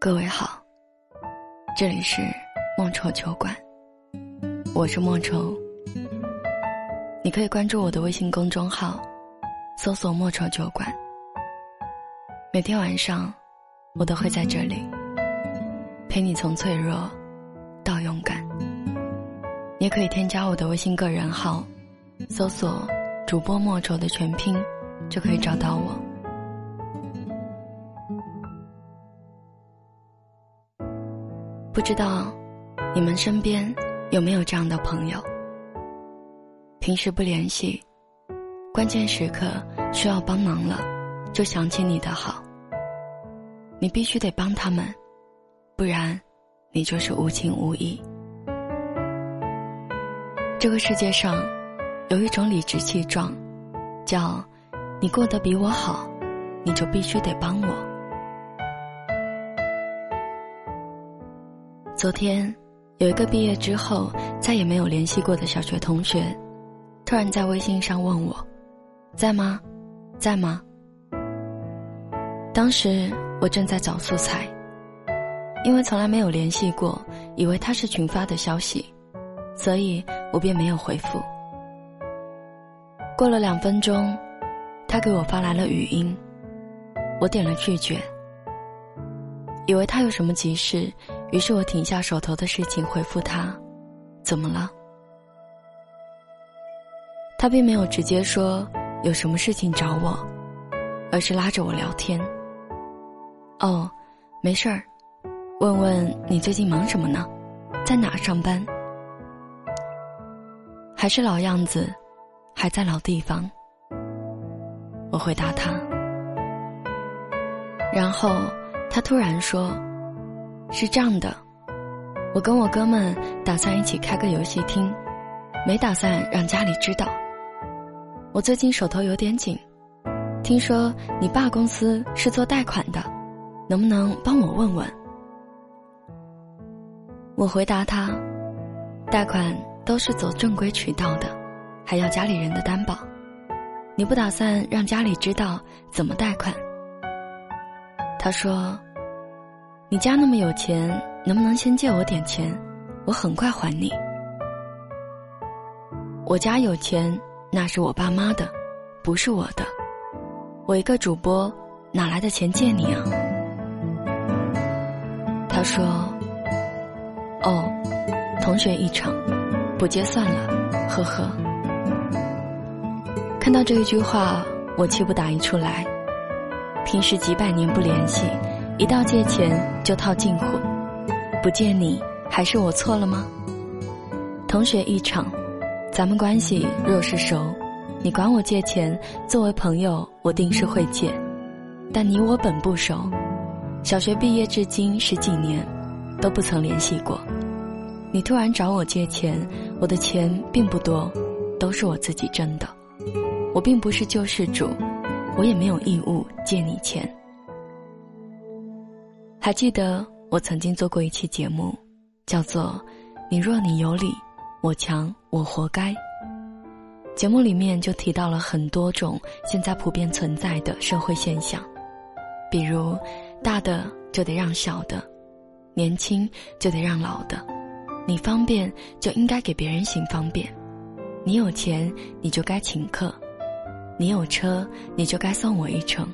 各位好，这里是莫愁酒馆，我是莫愁。你可以关注我的微信公众号，搜索“莫愁酒馆”。每天晚上，我都会在这里陪你从脆弱到勇敢。你也可以添加我的微信个人号，搜索“主播莫愁”的全拼，就可以找到我。不知道你们身边有没有这样的朋友？平时不联系，关键时刻需要帮忙了，就想起你的好。你必须得帮他们，不然你就是无情无义。这个世界上有一种理直气壮，叫你过得比我好，你就必须得帮我。昨天，有一个毕业之后再也没有联系过的小学同学，突然在微信上问我：“在吗？在吗？”当时我正在找素材，因为从来没有联系过，以为他是群发的消息，所以我便没有回复。过了两分钟，他给我发来了语音，我点了拒绝，以为他有什么急事。于是我停下手头的事情，回复他：“怎么了？”他并没有直接说有什么事情找我，而是拉着我聊天。“哦，没事儿，问问你最近忙什么呢？在哪上班？还是老样子，还在老地方？”我回答他，然后他突然说。是这样的，我跟我哥们打算一起开个游戏厅，没打算让家里知道。我最近手头有点紧，听说你爸公司是做贷款的，能不能帮我问问？我回答他，贷款都是走正规渠道的，还要家里人的担保。你不打算让家里知道怎么贷款？他说。你家那么有钱，能不能先借我点钱？我很快还你。我家有钱，那是我爸妈的，不是我的。我一个主播，哪来的钱借你啊？他说：“哦，同学一场，不借算了，呵呵。”看到这一句话，我气不打一处来。平时几百年不联系。一到借钱就套近乎，不借你还是我错了吗？同学一场，咱们关系若是熟，你管我借钱，作为朋友我定是会借。但你我本不熟，小学毕业至今十几年，都不曾联系过。你突然找我借钱，我的钱并不多，都是我自己挣的。我并不是救世主，我也没有义务借你钱。还记得我曾经做过一期节目，叫做《你若你有理，我强我活该》。节目里面就提到了很多种现在普遍存在的社会现象，比如大的就得让小的，年轻就得让老的，你方便就应该给别人行方便，你有钱你就该请客，你有车你就该送我一程，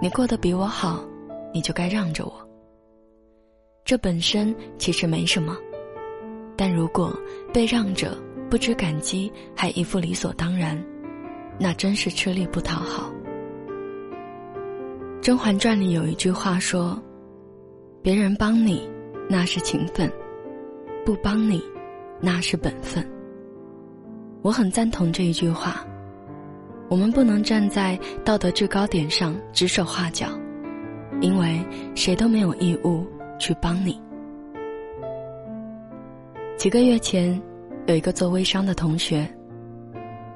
你过得比我好。你就该让着我。这本身其实没什么，但如果被让着不知感激，还一副理所当然，那真是吃力不讨好。《甄嬛传》里有一句话说：“别人帮你，那是情分；不帮你，那是本分。”我很赞同这一句话。我们不能站在道德制高点上指手画脚。因为谁都没有义务去帮你。几个月前，有一个做微商的同学，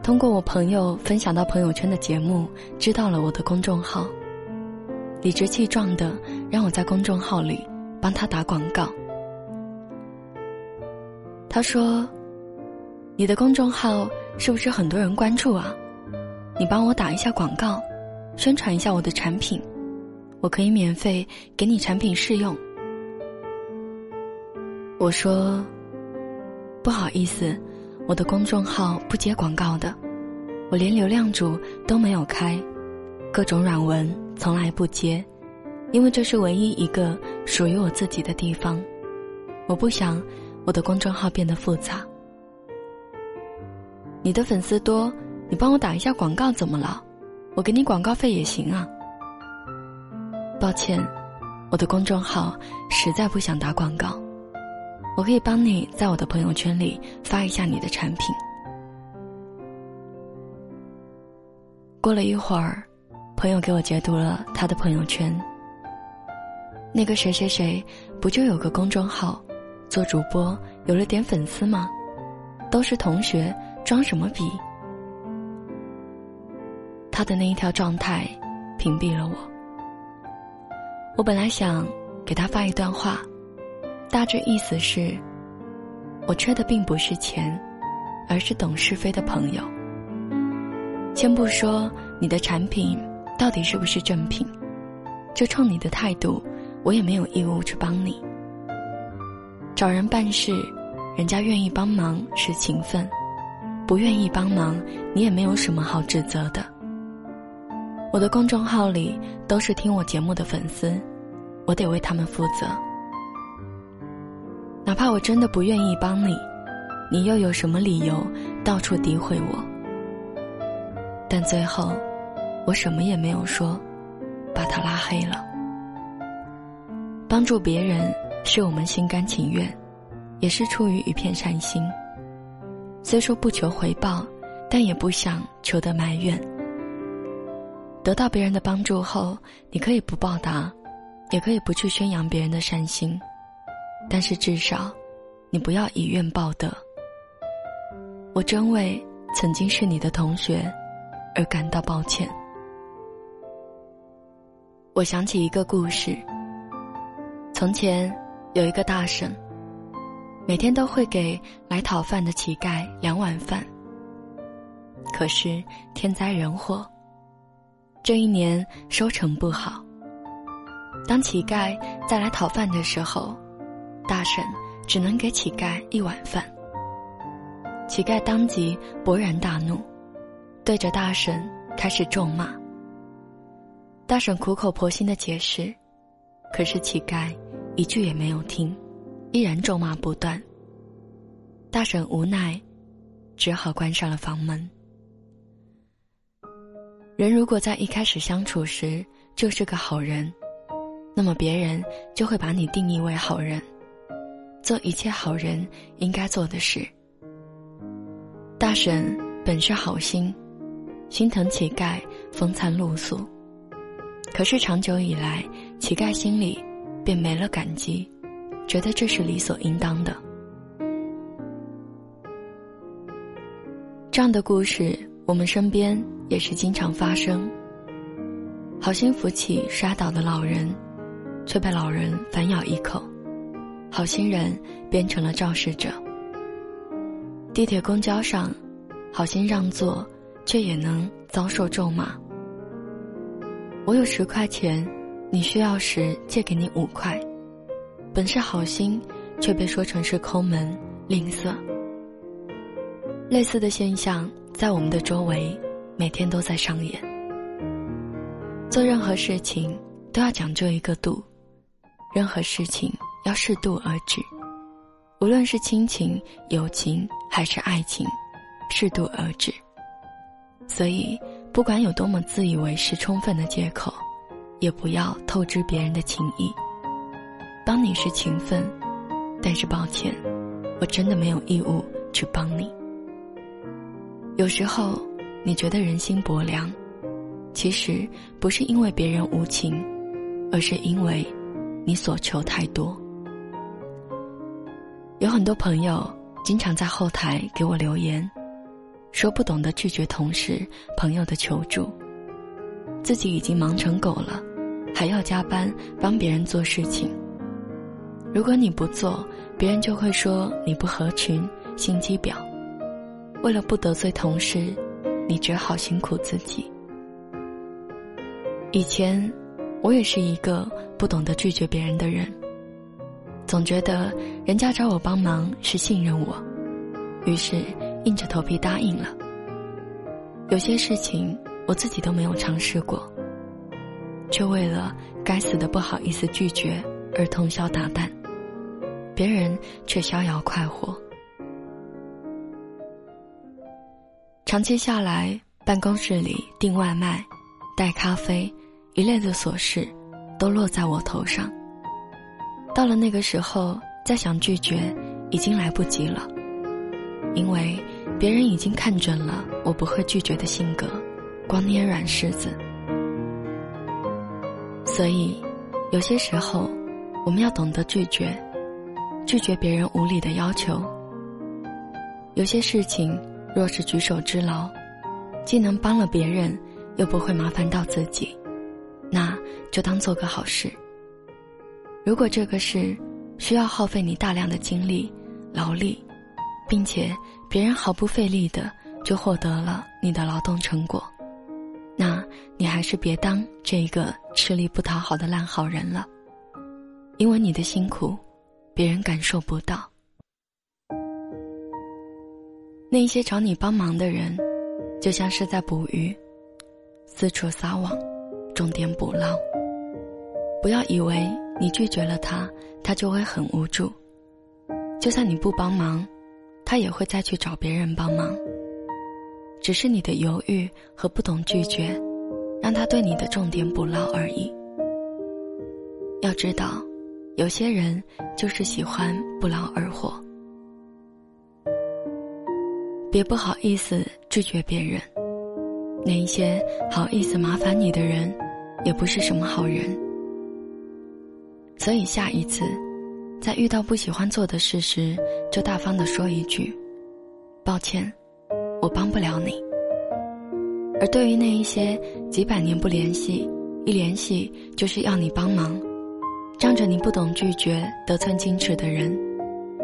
通过我朋友分享到朋友圈的节目，知道了我的公众号，理直气壮的让我在公众号里帮他打广告。他说：“你的公众号是不是很多人关注啊？你帮我打一下广告，宣传一下我的产品。”我可以免费给你产品试用。我说：“不好意思，我的公众号不接广告的，我连流量主都没有开，各种软文从来不接，因为这是唯一一个属于我自己的地方。我不想我的公众号变得复杂。你的粉丝多，你帮我打一下广告怎么了？我给你广告费也行啊。”抱歉，我的公众号实在不想打广告。我可以帮你在我的朋友圈里发一下你的产品。过了一会儿，朋友给我截图了他的朋友圈。那个谁谁谁，不就有个公众号，做主播有了点粉丝吗？都是同学，装什么逼？他的那一条状态屏蔽了我。我本来想给他发一段话，大致意思是：我缺的并不是钱，而是懂是非的朋友。先不说你的产品到底是不是正品，就冲你的态度，我也没有义务去帮你。找人办事，人家愿意帮忙是情分，不愿意帮忙，你也没有什么好指责的。我的公众号里都是听我节目的粉丝，我得为他们负责。哪怕我真的不愿意帮你，你又有什么理由到处诋毁我？但最后，我什么也没有说，把他拉黑了。帮助别人是我们心甘情愿，也是出于一片善心。虽说不求回报，但也不想求得埋怨。得到别人的帮助后，你可以不报答，也可以不去宣扬别人的善心，但是至少，你不要以怨报德。我真为曾经是你的同学而感到抱歉。我想起一个故事。从前有一个大婶，每天都会给来讨饭的乞丐两碗饭。可是天灾人祸。这一年收成不好。当乞丐再来讨饭的时候，大婶只能给乞丐一碗饭。乞丐当即勃然大怒，对着大婶开始咒骂。大婶苦口婆心的解释，可是乞丐一句也没有听，依然咒骂不断。大婶无奈，只好关上了房门。人如果在一开始相处时就是个好人，那么别人就会把你定义为好人，做一切好人应该做的事。大婶本是好心，心疼乞丐风餐露宿，可是长久以来，乞丐心里便没了感激，觉得这是理所应当的。这样的故事，我们身边。也是经常发生。好心扶起摔倒的老人，却被老人反咬一口，好心人变成了肇事者。地铁、公交上，好心让座，却也能遭受咒骂。我有十块钱，你需要时借给你五块，本是好心，却被说成是抠门、吝啬。类似的现象在我们的周围。每天都在上演。做任何事情都要讲究一个度，任何事情要适度而止。无论是亲情、友情还是爱情，适度而止。所以，不管有多么自以为是、充分的借口，也不要透支别人的情谊。帮你是情分，但是抱歉，我真的没有义务去帮你。有时候。你觉得人心薄凉，其实不是因为别人无情，而是因为你所求太多。有很多朋友经常在后台给我留言，说不懂得拒绝同事、朋友的求助，自己已经忙成狗了，还要加班帮别人做事情。如果你不做，别人就会说你不合群、心机婊。为了不得罪同事。你只好辛苦自己。以前，我也是一个不懂得拒绝别人的人，总觉得人家找我帮忙是信任我，于是硬着头皮答应了。有些事情我自己都没有尝试过，却为了该死的不好意思拒绝而通宵达旦，别人却逍遥快活。长期下来，办公室里订外卖、带咖啡一类的琐事，都落在我头上。到了那个时候，再想拒绝，已经来不及了，因为别人已经看准了我不会拒绝的性格，光捏软柿子。所以，有些时候，我们要懂得拒绝，拒绝别人无理的要求。有些事情。若是举手之劳，既能帮了别人，又不会麻烦到自己，那就当做个好事。如果这个事需要耗费你大量的精力、劳力，并且别人毫不费力的就获得了你的劳动成果，那你还是别当这个吃力不讨好的烂好人了，因为你的辛苦，别人感受不到。那些找你帮忙的人，就像是在捕鱼，四处撒网，重点捕捞。不要以为你拒绝了他，他就会很无助。就算你不帮忙，他也会再去找别人帮忙。只是你的犹豫和不懂拒绝，让他对你的重点捕捞而已。要知道，有些人就是喜欢不劳而获。别不好意思拒绝别人，那一些好意思麻烦你的人，也不是什么好人。所以下一次，在遇到不喜欢做的事时，就大方的说一句：“抱歉，我帮不了你。”而对于那一些几百年不联系，一联系就是要你帮忙，仗着你不懂拒绝、得寸进尺的人，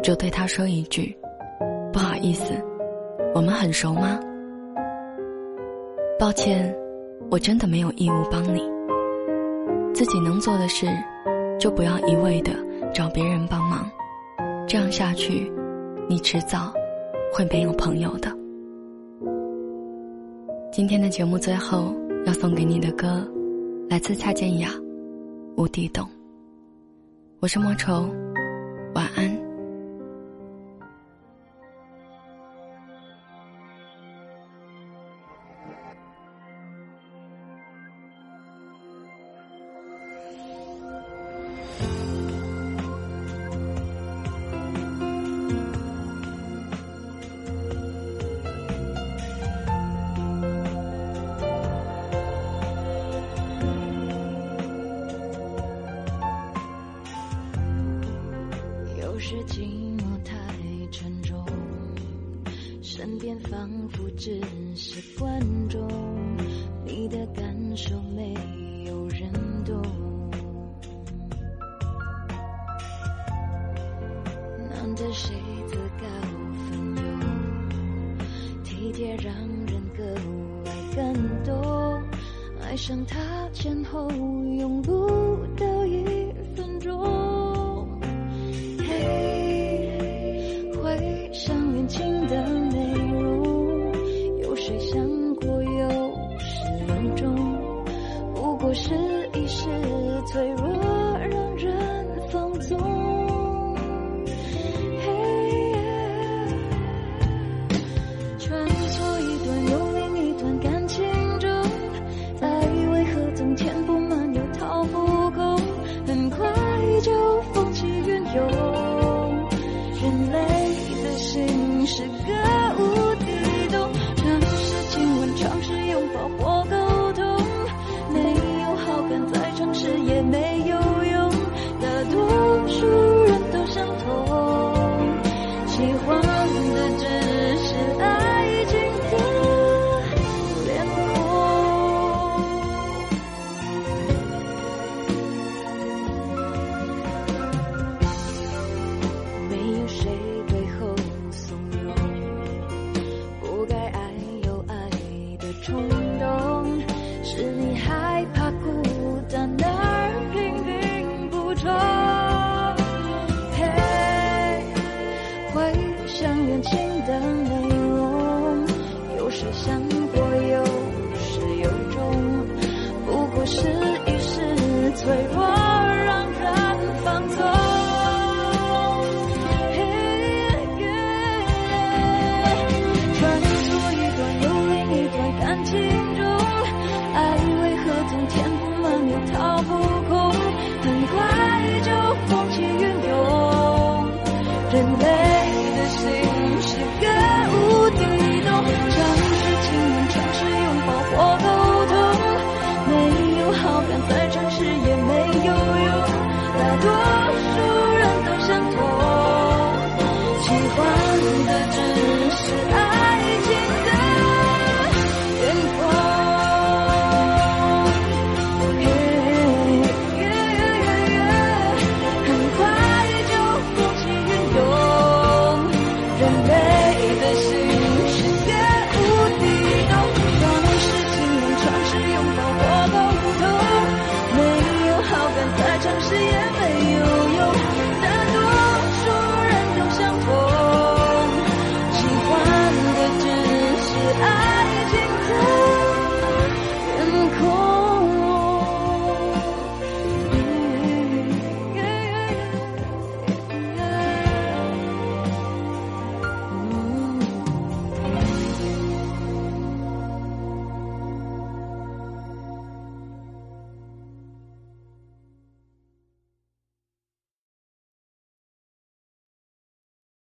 就对他说一句：“不好意思。”我们很熟吗？抱歉，我真的没有义务帮你。自己能做的事，就不要一味的找别人帮忙。这样下去，你迟早会没有朋友的。今天的节目最后要送给你的歌，来自蔡健雅，《无底洞》。我是莫愁，晚安。是寂寞太沉重，身边仿佛只是观众，你的感受没有人懂。难得谁自告奋勇，体贴让人格外感动，爱上他前后用不